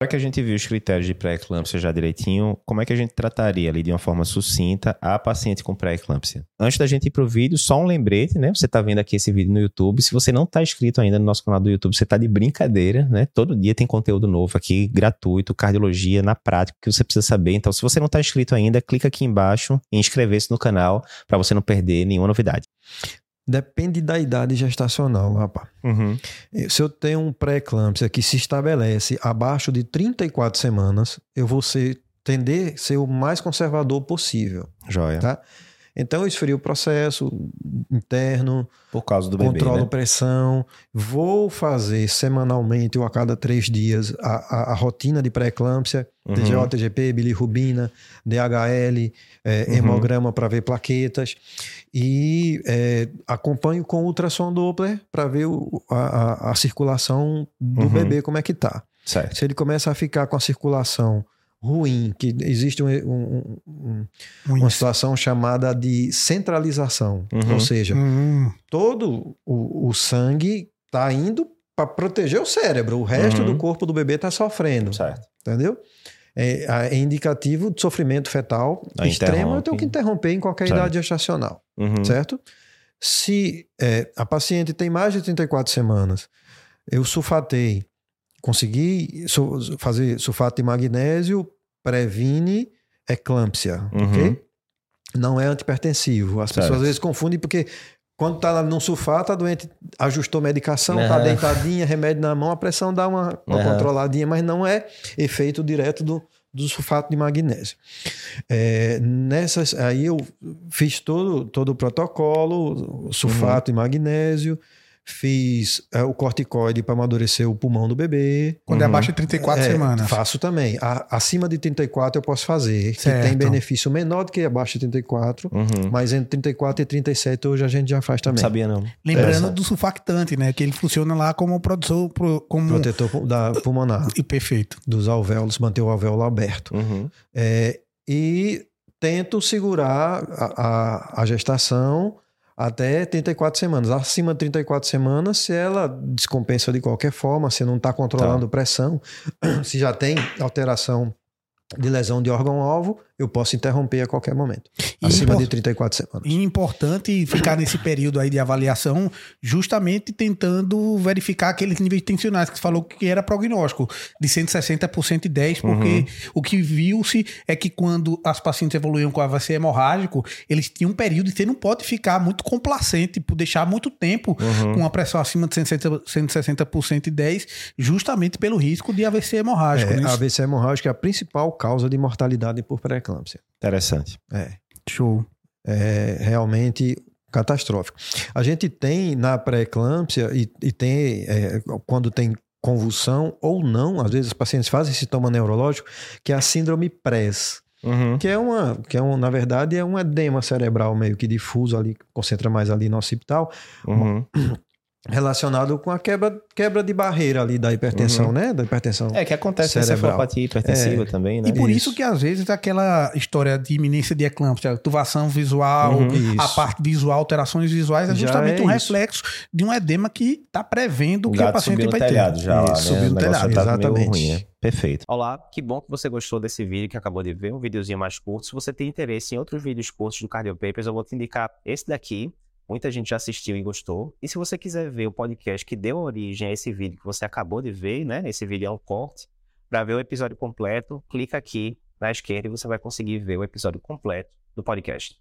Para que a gente viu os critérios de pré-eclâmpsia já direitinho, como é que a gente trataria ali de uma forma sucinta a paciente com pré-eclâmpsia? Antes da gente ir pro vídeo, só um lembrete, né? Você está vendo aqui esse vídeo no YouTube. Se você não está inscrito ainda no nosso canal do YouTube, você está de brincadeira, né? Todo dia tem conteúdo novo aqui, gratuito, cardiologia na prática, que você precisa saber. Então, se você não está inscrito ainda, clica aqui embaixo em inscrever-se no canal para você não perder nenhuma novidade. Depende da idade gestacional, rapaz. Uhum. Se eu tenho um pré-eclâmpsia que se estabelece abaixo de 34 semanas, eu vou ser, tender a ser o mais conservador possível. Joia. Tá? Então eu esfrio o processo interno, Por causa do controlo bebê, né? pressão, vou fazer semanalmente ou a cada três dias a, a- a rotina de pré-eclâmpsia, Uhum. TGO, TGP, bilirrubina, DHL, é, Uhum. hemograma para ver plaquetas e é, acompanho com ultrassom Doppler para ver o- a, a- a circulação do Uhum. bebê como é que tá. Certo. Se ele começa a ficar com a circulação ruim, que existe um- um- um- Um uma situação chamada de centralização, Uhum. ou seja, Hum, todo o, o sangue está indo para proteger o cérebro, o resto Uhum. do corpo do bebê está sofrendo, Certo. entendeu? É, é indicativo de sofrimento fetal Aí extremo, eu tenho que interromper em qualquer Certo. idade gestacional, Uhum. certo? Se é, a paciente tem mais de 34 semanas, eu sulfatei, consegui su- fazer sulfato de magnésio, previne eclâmpsia, Uhum. ok? Não é antipertensivo. As Certo. pessoas às vezes confundem porque quando tá no sulfato, a doente ajustou medicação, tá Aham. deitadinha, remédio na mão, a pressão dá uma, uma Aham. controladinha, mas não é efeito direto do, do sulfato de magnésio. É, nessas, aí eu fiz todo, todo o protocolo, sulfato Uhum. de magnésio, fiz é, o corticoide para amadurecer o pulmão do bebê. quando é Uhum. abaixo de 34 É, semanas. Faço também. A- acima de 34 eu posso fazer, que Certo. tem benefício menor do que abaixo de 34, Uhum. mas entre 34 e 37 hoje a gente já faz Não também. sabia, não. Lembrando É, do sulfactante, né? Que ele funciona lá como produtor, pro- como... Protetor da pulmonar, E perfeito. dos alvéolos, manter o alvéolo aberto. Uhum. É, e tento segurar a, a- a gestação até 34 semanas. Acima de 34 semanas, se ela descompensa de qualquer forma, se não está controlando pressão, se já tem alteração de lesão de órgão-alvo, eu posso interromper a qualquer momento. E Acima de 34 semanas. E importante ficar nesse período aí de avaliação, justamente tentando verificar aqueles níveis tensionais que você falou que era prognóstico, de 160 por 110, porque Uhum. o que viu-se é que quando as pacientes evoluíam com AVC hemorrágico, eles tinham um período e você não pode ficar muito complacente por deixar muito tempo Uhum. com a pressão acima de 160, 160 por 110, justamente pelo risco de AVC hemorrágico. É, né? a AVC hemorrágica é a principal causa de mortalidade por pré-eclâmpsia. Interessante. É. Show. é realmente catastrófico. A gente tem na pré-eclâmpsia e, e tem é, quando tem convulsão ou não, às vezes os pacientes fazem sintoma neurológico, que é a síndrome PRES, Uhum. que é uma, que é um, na verdade é um edema cerebral meio que difuso ali, concentra mais ali no occipital, Uhum. Relacionado com a quebra, quebra de barreira ali da hipertensão, Uhum. né? Da hipertensão. É que acontece Cerebral. cefalopatia hipertensiva É. também, né? E por isso. Isso. que às vezes aquela história de iminência de eclâmpsia, tubação visual, Uhum. a parte visual, alterações visuais, é Já justamente é um isso. reflexo de um edema que está prevendo O que o paciente vai telhado ter. já lá, Isso, né? subiu O no telhado. já tá meio Exatamente. ruim, né? Perfeito. Olá, que bom que você gostou desse vídeo que acabou de ver, um videozinho mais curto. Se você tem interesse em outros vídeos curtos do Cardio Papers, eu vou te indicar esse daqui. Muita gente já assistiu e gostou. E se você quiser ver o podcast que deu origem a esse vídeo que você acabou de ver, né? Esse vídeo é um corte. Para ver o episódio completo, clica aqui na esquerda e você vai conseguir ver o episódio completo do podcast.